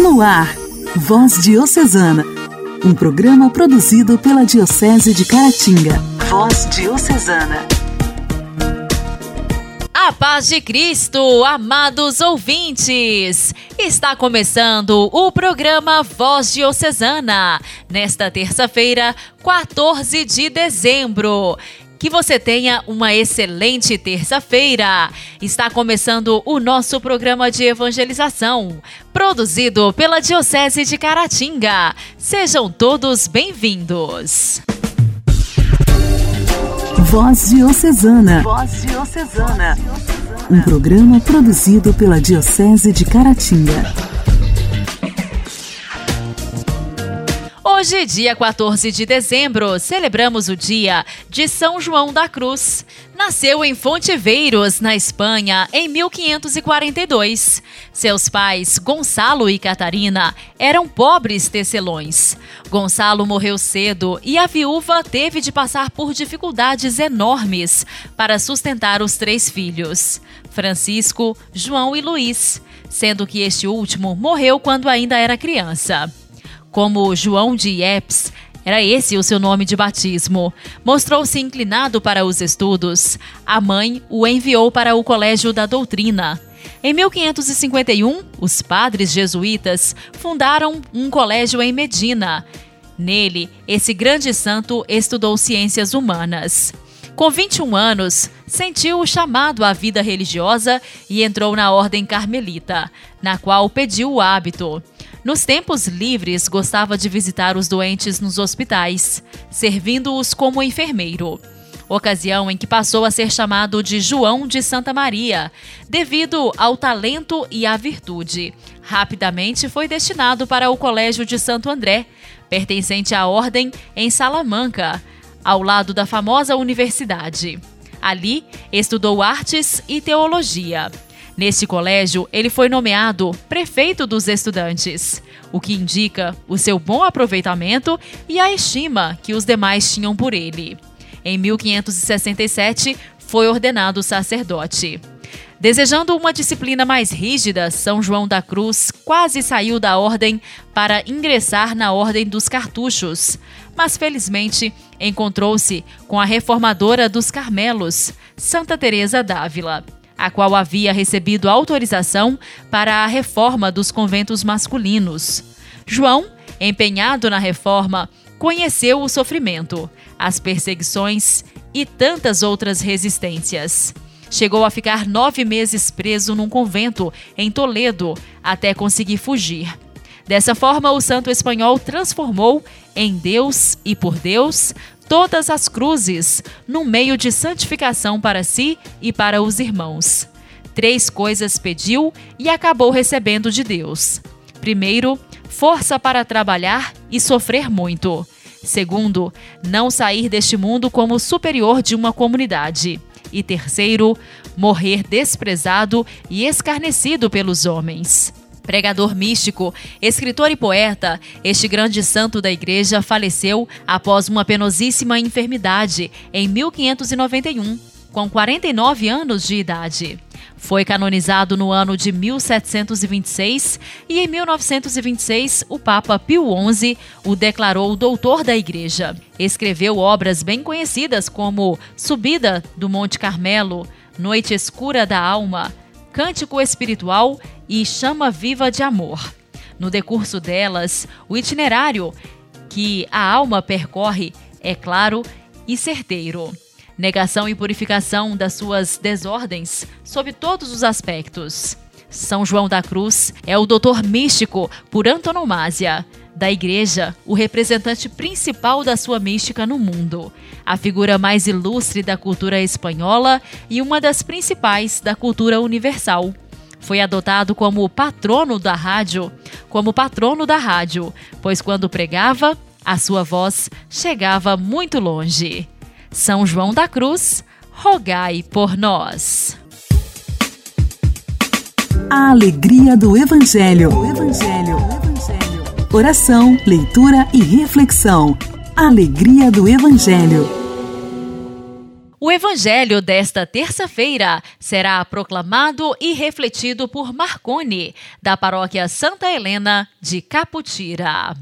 No ar, Voz Diocesana, um programa produzido pela Diocese de Caratinga. Voz Diocesana. A paz de Cristo, amados ouvintes! Está começando o programa Voz Diocesana, nesta terça-feira, 14 de dezembro. Que você tenha uma excelente terça-feira. Está começando o nosso programa de evangelização, produzido pela Diocese de Caratinga. Sejam todos bem-vindos. Voz Diocesana. Voz Diocesana. Um programa produzido pela Diocese de Caratinga. Hoje, dia 14 de dezembro, celebramos o dia de São João da Cruz. Nasceu em Fonteveiros, na Espanha, em 1542. Seus pais, Gonçalo e Catarina, eram pobres tecelões. Gonçalo morreu cedo e a viúva teve de passar por dificuldades enormes para sustentar os três filhos, Francisco, João e Luís, sendo que este último morreu quando ainda era criança como João de Iepes, era esse o seu nome de batismo. Mostrou-se inclinado para os estudos. A mãe o enviou para o Colégio da Doutrina. Em 1551, os padres jesuítas fundaram um colégio em Medina. Nele, esse grande santo estudou ciências humanas. Com 21 anos, sentiu o chamado à vida religiosa e entrou na Ordem Carmelita, na qual pediu o hábito. Nos tempos livres, gostava de visitar os doentes nos hospitais, servindo-os como enfermeiro. Ocasião em que passou a ser chamado de João de Santa Maria, devido ao talento e à virtude. Rapidamente foi destinado para o Colégio de Santo André, pertencente à ordem em Salamanca, ao lado da famosa universidade. Ali, estudou artes e teologia. Neste colégio, ele foi nomeado prefeito dos estudantes, o que indica o seu bom aproveitamento e a estima que os demais tinham por ele. Em 1567, foi ordenado sacerdote. Desejando uma disciplina mais rígida, São João da Cruz quase saiu da ordem para ingressar na Ordem dos Cartuchos, mas felizmente encontrou-se com a reformadora dos Carmelos, Santa Teresa d'Ávila a qual havia recebido autorização para a reforma dos conventos masculinos. João, empenhado na reforma, conheceu o sofrimento, as perseguições e tantas outras resistências. Chegou a ficar nove meses preso num convento em Toledo até conseguir fugir. Dessa forma, o santo espanhol transformou em Deus e por Deus todas as cruzes num meio de santificação para si e para os irmãos. Três coisas pediu e acabou recebendo de Deus. Primeiro, força para trabalhar e sofrer muito. Segundo, não sair deste mundo como superior de uma comunidade. E terceiro, morrer desprezado e escarnecido pelos homens. Pregador místico, escritor e poeta, este grande santo da igreja faleceu após uma penosíssima enfermidade em 1591, com 49 anos de idade. Foi canonizado no ano de 1726 e em 1926 o Papa Pio XI o declarou doutor da Igreja. Escreveu obras bem conhecidas como Subida do Monte Carmelo, Noite Escura da Alma, Cântico Espiritual e Chama Viva de Amor. No decurso delas, o itinerário que a alma percorre é claro e certeiro. Negação e purificação das suas desordens sob todos os aspectos. São João da Cruz é o doutor místico por antonomasia da Igreja, o representante principal da sua mística no mundo, a figura mais ilustre da cultura espanhola e uma das principais da cultura universal. Foi adotado como patrono da rádio, como patrono da rádio, pois quando pregava, a sua voz chegava muito longe. São João da Cruz, rogai por nós. A alegria do Evangelho. Evangelho. Evangelho. Oração, leitura e reflexão. Alegria do Evangelho. O evangelho desta terça-feira será proclamado e refletido por Marcone, da paróquia Santa Helena de Caputira.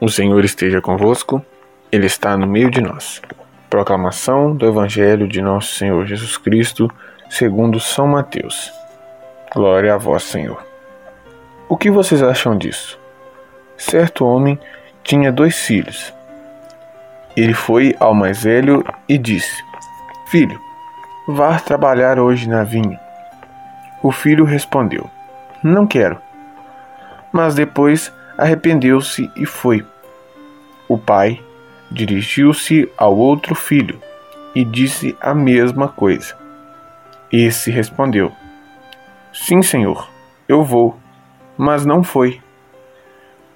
O Senhor esteja convosco, Ele está no meio de nós. Proclamação do Evangelho de Nosso Senhor Jesus Cristo, segundo São Mateus. Glória a vós, Senhor. O que vocês acham disso? Certo homem tinha dois filhos. Ele foi ao mais velho e disse: Filho, vá trabalhar hoje na vinha. O filho respondeu: Não quero. Mas depois arrependeu-se e foi. O pai dirigiu-se ao outro filho e disse a mesma coisa. Esse respondeu: Sim, senhor, eu vou, mas não foi.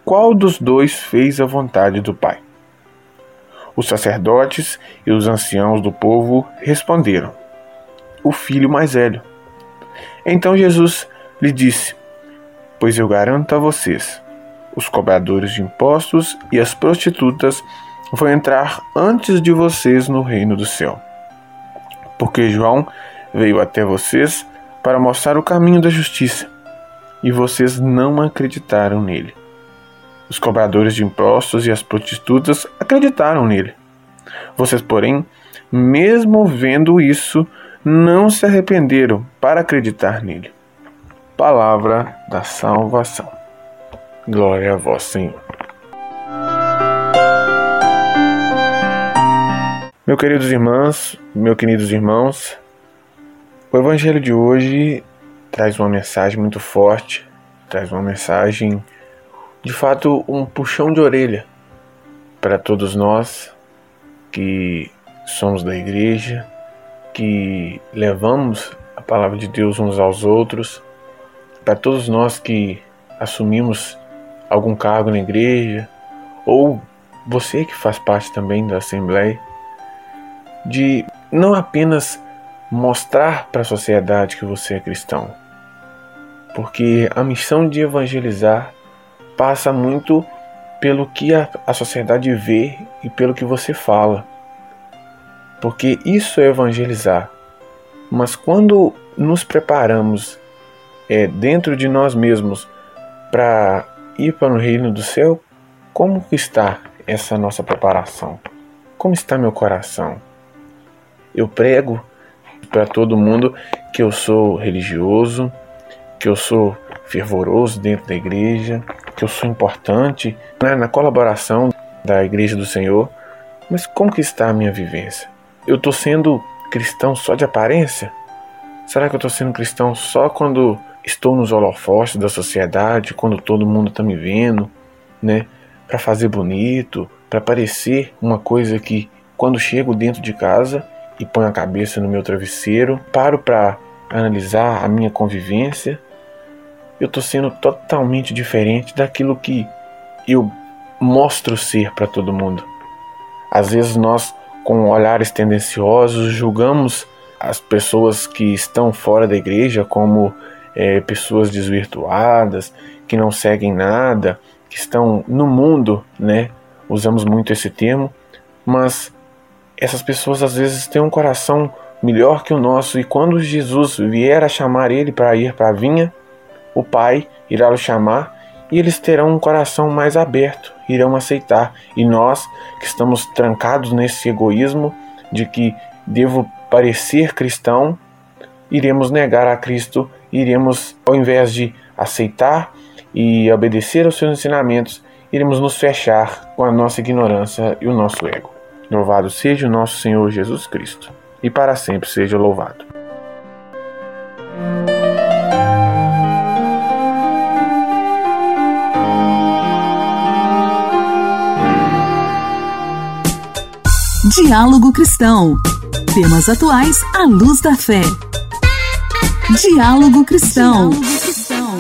Qual dos dois fez a vontade do pai? Os sacerdotes e os anciãos do povo responderam: O filho mais velho. Então Jesus lhe disse: Pois eu garanto a vocês os cobradores de impostos e as prostitutas vão entrar antes de vocês no reino do céu. Porque João veio até vocês para mostrar o caminho da justiça, e vocês não acreditaram nele. Os cobradores de impostos e as prostitutas acreditaram nele. Vocês, porém, mesmo vendo isso, não se arrependeram para acreditar nele. Palavra da salvação. Glória a vós, Senhor. Meus queridos irmãos, meus queridos irmãos, o Evangelho de hoje traz uma mensagem muito forte, traz uma mensagem, de fato, um puxão de orelha para todos nós que somos da igreja, que levamos a palavra de Deus uns aos outros, para todos nós que assumimos algum cargo na igreja, ou você que faz parte também da Assembleia, de não apenas mostrar para a sociedade que você é cristão, porque a missão de evangelizar passa muito pelo que a, a sociedade vê e pelo que você fala, porque isso é evangelizar. Mas quando nos preparamos é, dentro de nós mesmos para ir para o reino do céu, como está essa nossa preparação? Como está meu coração? Eu prego para todo mundo que eu sou religioso, que eu sou fervoroso dentro da igreja, que eu sou importante né, na colaboração da igreja do Senhor. Mas como que está a minha vivência? Eu estou sendo cristão só de aparência? Será que eu estou sendo cristão só quando estou nos holofotes da sociedade quando todo mundo está me vendo, né? Para fazer bonito, para parecer uma coisa que quando chego dentro de casa e ponho a cabeça no meu travesseiro, paro para analisar a minha convivência, eu estou sendo totalmente diferente daquilo que eu mostro ser para todo mundo. Às vezes nós, com olhares tendenciosos, julgamos as pessoas que estão fora da igreja como é, pessoas desvirtuadas, que não seguem nada, que estão no mundo, né? Usamos muito esse termo, mas essas pessoas às vezes têm um coração melhor que o nosso e quando Jesus vier a chamar ele para ir para a vinha, o Pai irá o chamar e eles terão um coração mais aberto, irão aceitar. E nós que estamos trancados nesse egoísmo de que devo parecer cristão, iremos negar a Cristo iremos, ao invés de aceitar e obedecer aos seus ensinamentos, iremos nos fechar com a nossa ignorância e o nosso ego. Louvado seja o nosso Senhor Jesus Cristo, e para sempre seja louvado. Diálogo Cristão. Temas atuais à luz da fé. Diálogo Cristão. Diálogo Cristão.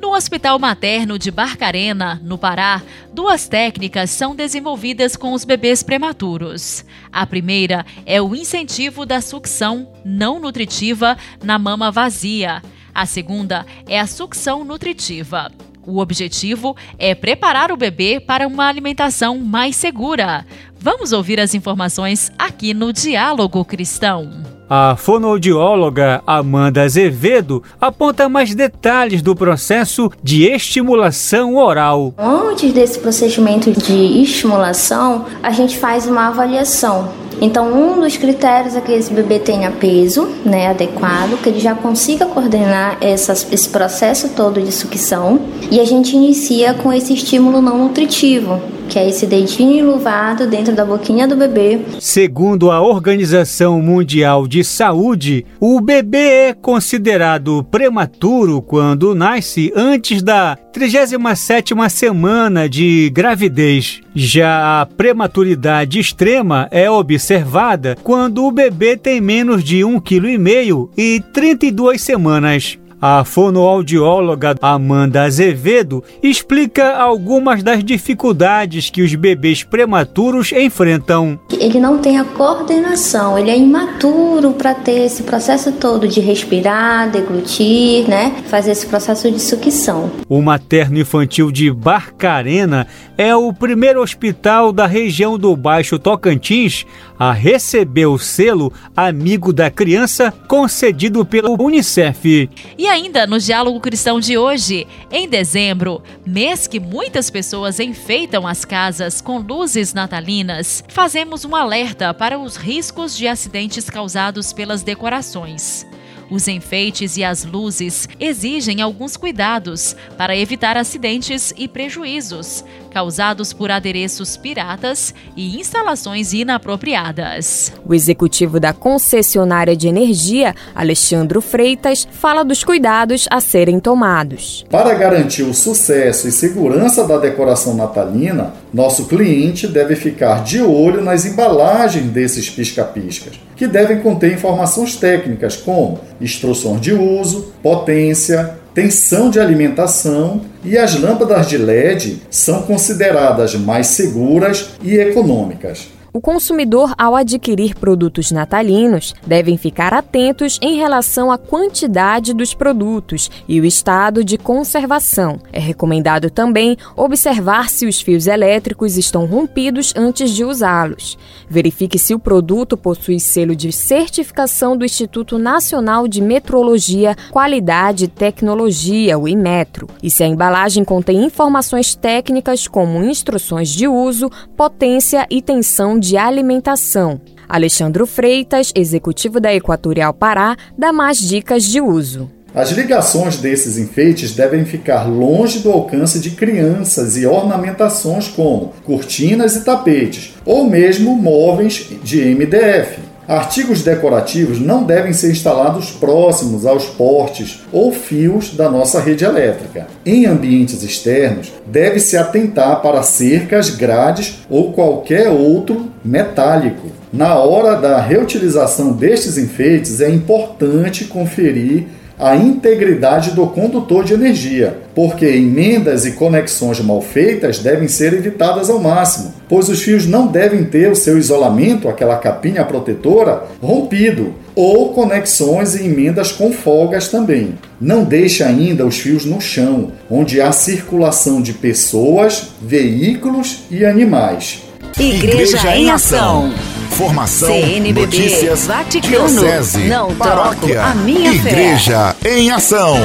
No Hospital Materno de Barcarena, no Pará, duas técnicas são desenvolvidas com os bebês prematuros. A primeira é o incentivo da sucção não nutritiva na mama vazia. A segunda é a sucção nutritiva. O objetivo é preparar o bebê para uma alimentação mais segura. Vamos ouvir as informações aqui no Diálogo Cristão. A fonoaudióloga Amanda Azevedo aponta mais detalhes do processo de estimulação oral. Antes desse procedimento de estimulação, a gente faz uma avaliação. Então, um dos critérios é que esse bebê tenha peso né, adequado, que ele já consiga coordenar essas, esse processo todo de sucção. E a gente inicia com esse estímulo não nutritivo, que é esse dedinho enluvado dentro da boquinha do bebê. Segundo a Organização Mundial de Saúde, o bebê é considerado prematuro quando nasce antes da 37ª semana de gravidez. Já a prematuridade extrema é observada quando o bebê tem menos de 1,5 kg e 32 semanas. A fonoaudióloga Amanda Azevedo explica algumas das dificuldades que os bebês prematuros enfrentam. Ele não tem a coordenação, ele é imaturo para ter esse processo todo de respirar, deglutir, né? Fazer esse processo de sucção. O materno infantil de Barcarena é o primeiro hospital da região do Baixo Tocantins a receber o selo Amigo da Criança concedido pela Unicef. E ainda no Diálogo Cristão de hoje, em dezembro, mês que muitas pessoas enfeitam as casas com luzes natalinas, fazemos um alerta para os riscos de acidentes causados pelas decorações. Os enfeites e as luzes exigem alguns cuidados para evitar acidentes e prejuízos causados por adereços piratas e instalações inapropriadas. O executivo da concessionária de energia, Alexandre Freitas, fala dos cuidados a serem tomados. Para garantir o sucesso e segurança da decoração natalina, nosso cliente deve ficar de olho nas embalagens desses pisca-piscas, que devem conter informações técnicas como instruções de uso, potência, tensão de alimentação e as lâmpadas de LED são consideradas mais seguras e econômicas. O consumidor, ao adquirir produtos natalinos, devem ficar atentos em relação à quantidade dos produtos e o estado de conservação. É recomendado também observar se os fios elétricos estão rompidos antes de usá-los. Verifique se o produto possui selo de certificação do Instituto Nacional de Metrologia, Qualidade e Tecnologia, o IMETRO, e se a embalagem contém informações técnicas como instruções de uso, potência e tensão de alimentação. Alexandre Freitas, executivo da Equatorial Pará, dá mais dicas de uso. As ligações desses enfeites devem ficar longe do alcance de crianças e ornamentações como cortinas e tapetes, ou mesmo móveis de MDF. Artigos decorativos não devem ser instalados próximos aos portes ou fios da nossa rede elétrica. Em ambientes externos, deve-se atentar para cercas, grades ou qualquer outro metálico. Na hora da reutilização destes enfeites, é importante conferir a integridade do condutor de energia, porque emendas e conexões mal feitas devem ser evitadas ao máximo, pois os fios não devem ter o seu isolamento, aquela capinha protetora, rompido, ou conexões e emendas com folgas também. Não deixe ainda os fios no chão, onde há circulação de pessoas, veículos e animais. Igreja, Igreja em Ação. Informação, CNBB, notícias, Vaticano, diocese, não paróquia, a minha Igreja fé. em Ação.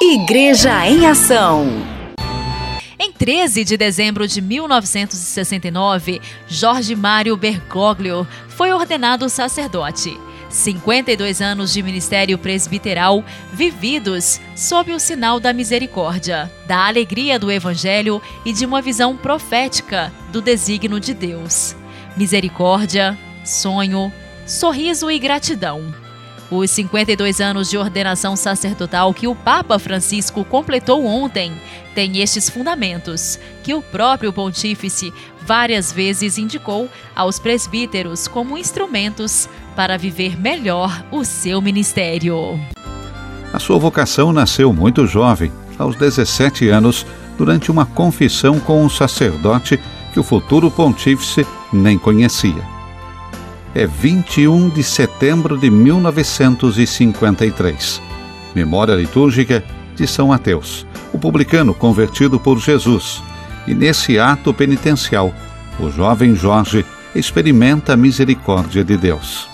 Igreja em Ação. Em 13 de dezembro de 1969, Jorge Mário Bergoglio foi ordenado sacerdote. 52 anos de ministério presbiteral vividos sob o sinal da misericórdia, da alegria do Evangelho e de uma visão profética do desígnio de Deus misericórdia, sonho, sorriso e gratidão. Os 52 anos de ordenação sacerdotal que o Papa Francisco completou ontem têm estes fundamentos, que o próprio Pontífice várias vezes indicou aos presbíteros como instrumentos para viver melhor o seu ministério. A sua vocação nasceu muito jovem aos 17 anos durante uma confissão com um sacerdote que o futuro pontífice nem conhecia. É 21 de setembro de 1953. Memória litúrgica de São Mateus, o publicano convertido por Jesus. E nesse ato penitencial, o jovem Jorge experimenta a misericórdia de Deus.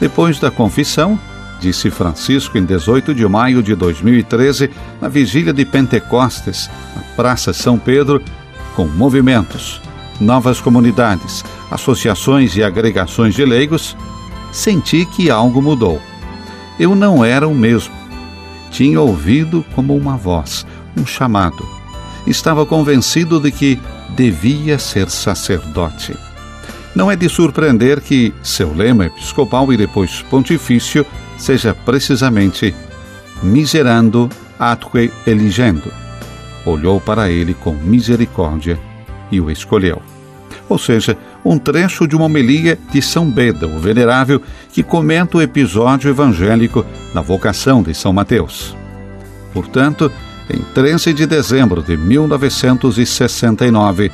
Depois da confissão, disse Francisco em 18 de maio de 2013, na vigília de Pentecostes, na Praça São Pedro, com movimentos, novas comunidades, associações e agregações de leigos, senti que algo mudou. Eu não era o mesmo. Tinha ouvido como uma voz, um chamado. Estava convencido de que devia ser sacerdote. Não é de surpreender que seu lema episcopal e depois pontifício seja precisamente miserando atque eligendo. Olhou para ele com misericórdia e o escolheu. Ou seja, um trecho de uma homilia de São Beda, o Venerável, que comenta o episódio evangélico da vocação de São Mateus. Portanto, em 13 de dezembro de 1969,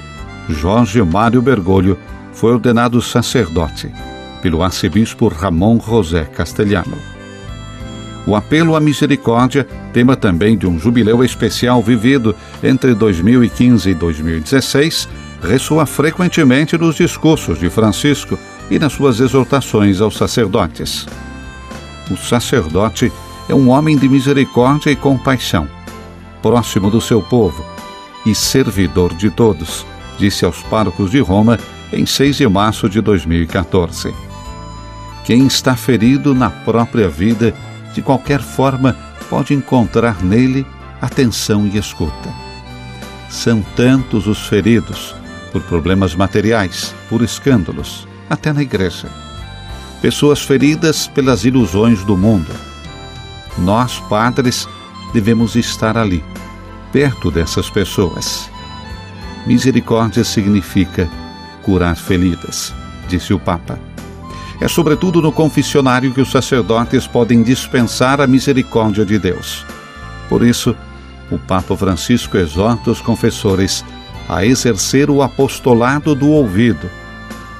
Jorge Mário Bergoglio foi ordenado sacerdote pelo arcebispo Ramon José Castelhano. O apelo à misericórdia, tema também de um jubileu especial vivido entre 2015 e 2016, ressoa frequentemente nos discursos de Francisco e nas suas exortações aos sacerdotes. O sacerdote é um homem de misericórdia e compaixão, próximo do seu povo e servidor de todos, disse aos párocos de Roma em 6 de março de 2014. Quem está ferido na própria vida, de qualquer forma, pode encontrar nele atenção e escuta. São tantos os feridos por problemas materiais, por escândalos, até na igreja. Pessoas feridas pelas ilusões do mundo. Nós, padres, devemos estar ali, perto dessas pessoas. Misericórdia significa curar feridas, disse o Papa. É sobretudo no confessionário que os sacerdotes podem dispensar a misericórdia de Deus. Por isso, o Papa Francisco exorta os confessores a exercer o apostolado do ouvido,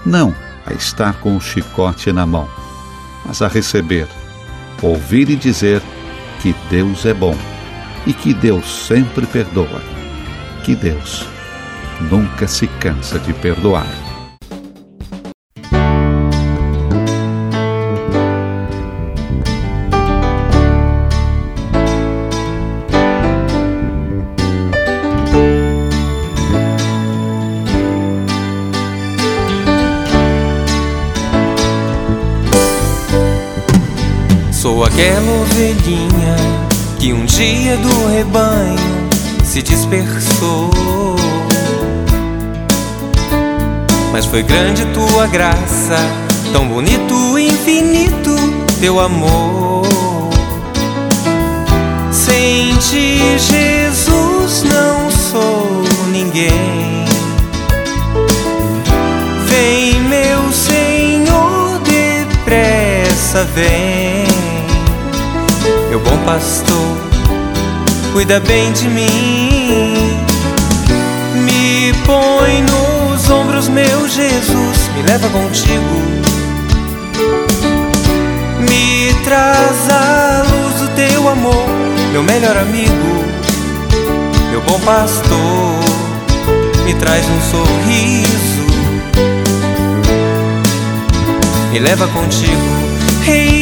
não a estar com o chicote na mão, mas a receber, ouvir e dizer que Deus é bom e que Deus sempre perdoa, que Deus nunca se cansa de perdoar. Sou aquela ovelhinha que um dia do rebanho se dispersou. Mas foi grande tua graça, tão bonito infinito teu amor. Sem ti, Jesus, não sou ninguém. Vem, meu Senhor, depressa vem. Meu bom pastor, cuida bem de mim. Me põe nos ombros, meu Jesus, me leva contigo. Me traz a luz do teu amor, meu melhor amigo. Meu bom pastor, me traz um sorriso. Me leva contigo. Hey.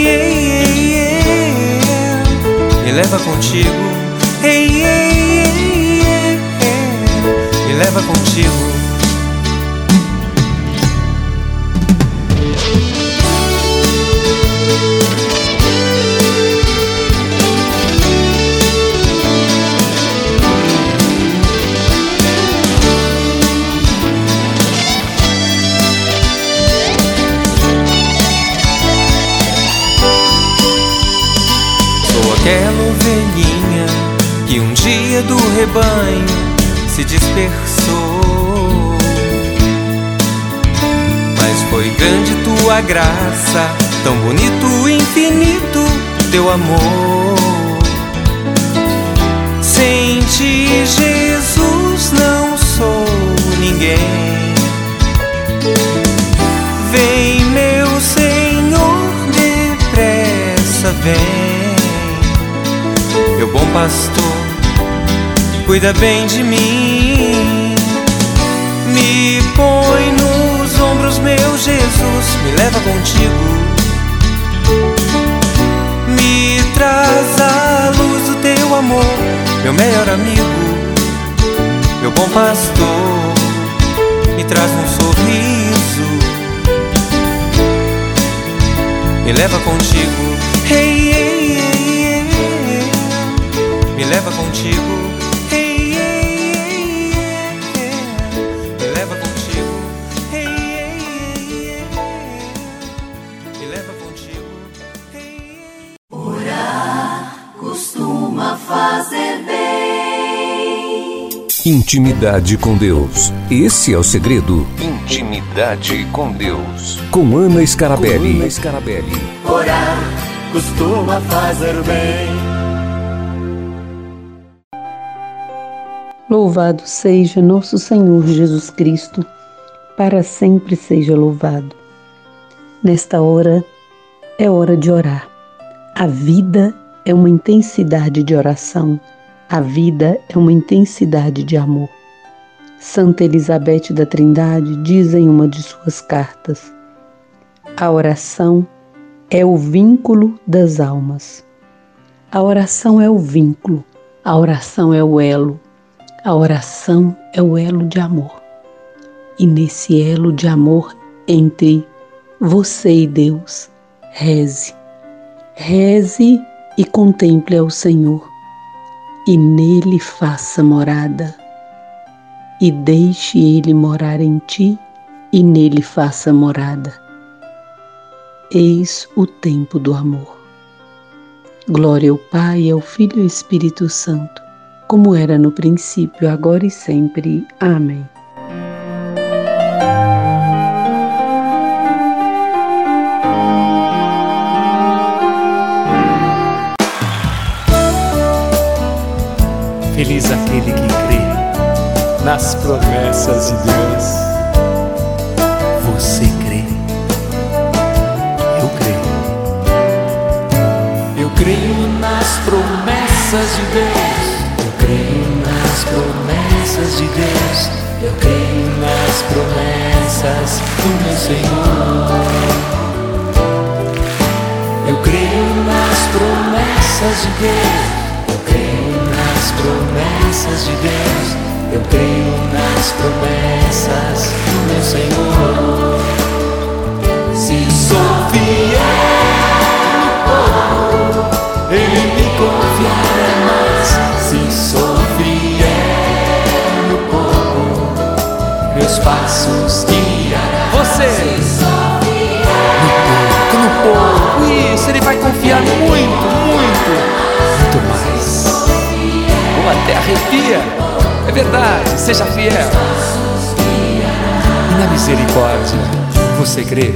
Me leva contigo. Hey, hey, hey, hey. Me leva contigo. Do rebanho se dispersou. Mas foi grande tua graça, tão bonito infinito teu amor. Sem ti, Jesus, não sou ninguém. Vem, meu Senhor, depressa vem. Meu bom pastor, cuida bem de mim. Me põe nos ombros, meu Jesus, me leva contigo. Me traz a luz do teu amor, meu melhor amigo, meu bom pastor, me traz um sorriso, me leva contigo, hey, hey, hey, hey. me leva contigo. Intimidade com Deus. Esse é o segredo. Intimidade com Deus. Com Ana Scarabelli. Com Ana Scarabelli. Orar costuma fazer bem. Louvado seja nosso Senhor Jesus Cristo, para sempre seja louvado. Nesta hora é hora de orar. A vida é uma intensidade de oração, a vida é uma intensidade de amor. Santa Elizabeth da Trindade diz em uma de suas cartas: A oração é o vínculo das almas. A oração é o vínculo, a oração é o elo, a oração é o elo de amor. E nesse elo de amor entre você e Deus, reze. Reze e contemple ao Senhor, e nele faça morada. E deixe ele morar em ti, e nele faça morada. Eis o tempo do amor. Glória ao Pai, ao Filho e ao Espírito Santo, como era no princípio, agora e sempre. Amém. Feliz aquele que crê nas promessas de Deus. Você crê? Eu creio. Eu creio nas promessas de Deus. Eu creio nas promessas de Deus. Eu creio nas promessas do meu Senhor. Eu creio nas promessas de Deus. Promessas de Deus. Eu creio nas promessas do meu Senhor. Se sou fiel no pouco, Ele me confiará mais. Se sou fiel no pouco, meus passos guiará. Você! No pouco, no pouco, isso, Ele vai confiar muito, muito. Ou até arrepia. É verdade, seja fiel. E na misericórdia, você crê?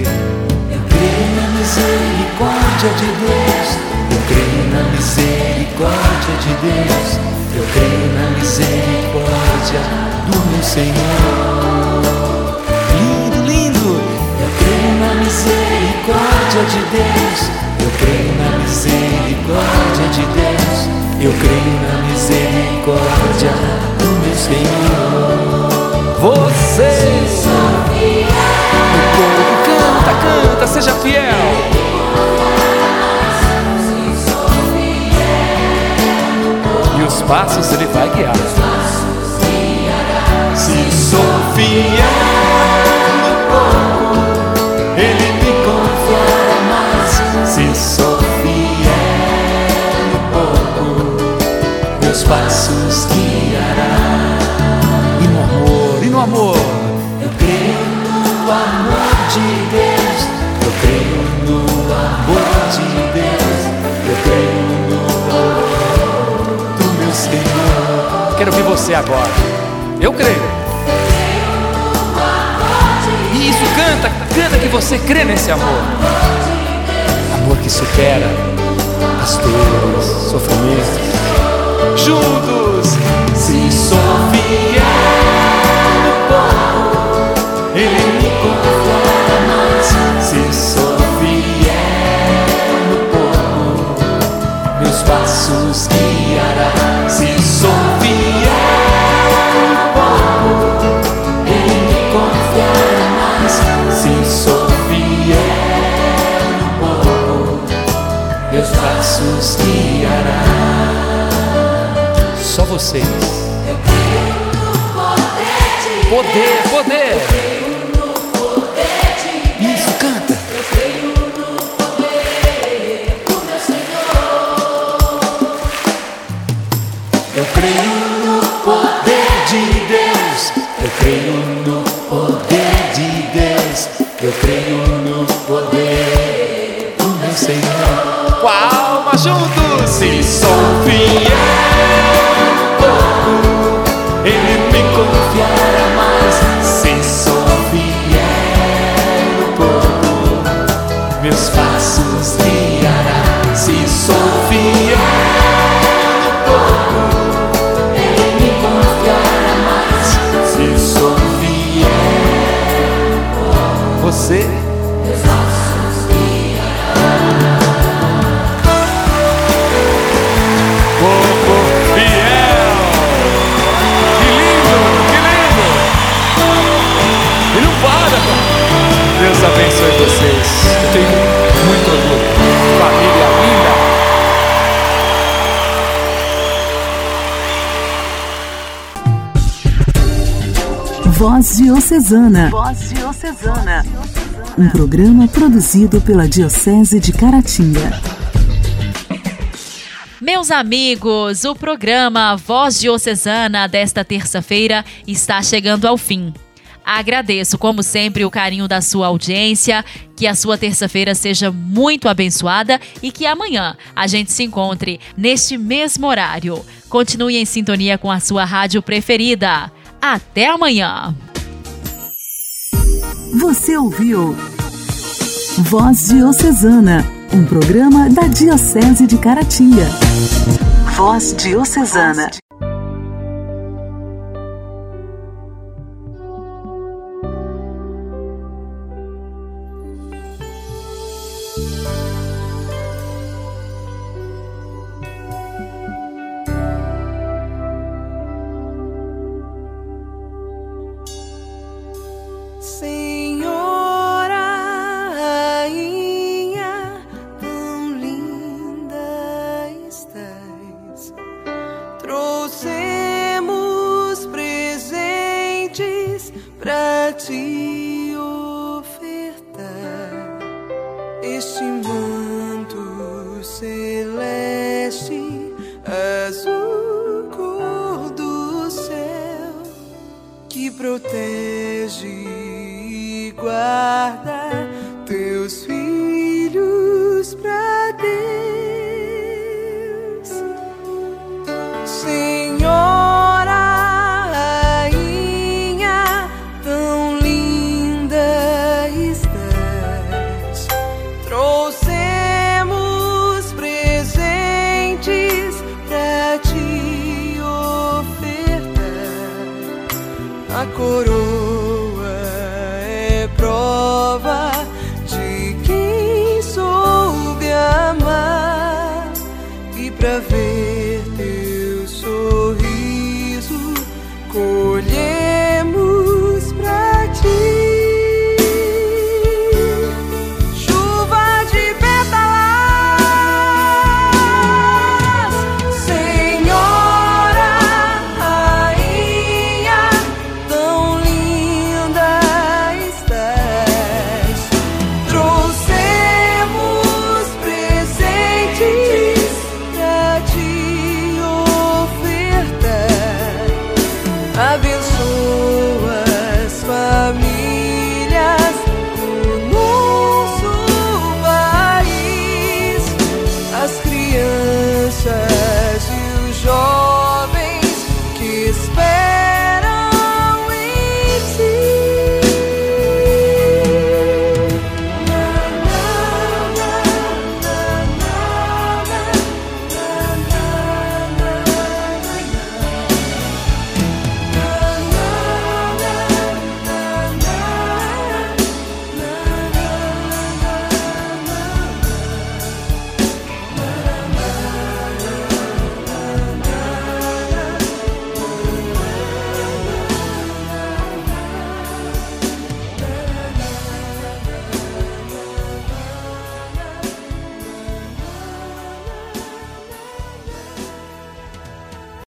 Eu creio na misericórdia de Deus. Eu creio na misericórdia de Deus. Eu creio na misericórdia do meu Senhor. Lindo, lindo. Eu creio na misericórdia de Deus. Eu creio na misericórdia de Deus. Eu creio na Você, o povo canta, canta, seja fiel. E os passos ele vai guiar. Se sou fiel no pouco, ele me confiará mais. Se sou fiel no pouco, meus passos você agora. Eu creio. E isso canta, canta que você crê nesse amor. Amor que supera as dores, sofrimentos. juntos. Se sou fiel no pouco, Ele me confiará mais. Se sou fiel no pouco, meus passos guiará. Vocês. Poder, poder. Isso, canta. Eu creio no poder de Deus. Eu creio no poder de Deus. Eu creio no poder do meu Senhor. Com a alma juntos. Se sou fiel orgulho. Família linda. Voz Diocesana. Voz Diocesana. Um programa produzido pela Diocese de Caratinga. Meus amigos, o programa Voz Diocesana desta terça-feira está chegando ao fim. Agradeço, como sempre, o carinho da sua audiência, que a sua terça-feira seja muito abençoada e que amanhã a gente se encontre neste mesmo horário. Continue em sintonia com a sua rádio preferida. Até amanhã! Você ouviu Voz Diocesana, um programa da Diocese de Caratinga. Voz Diocesana. curou.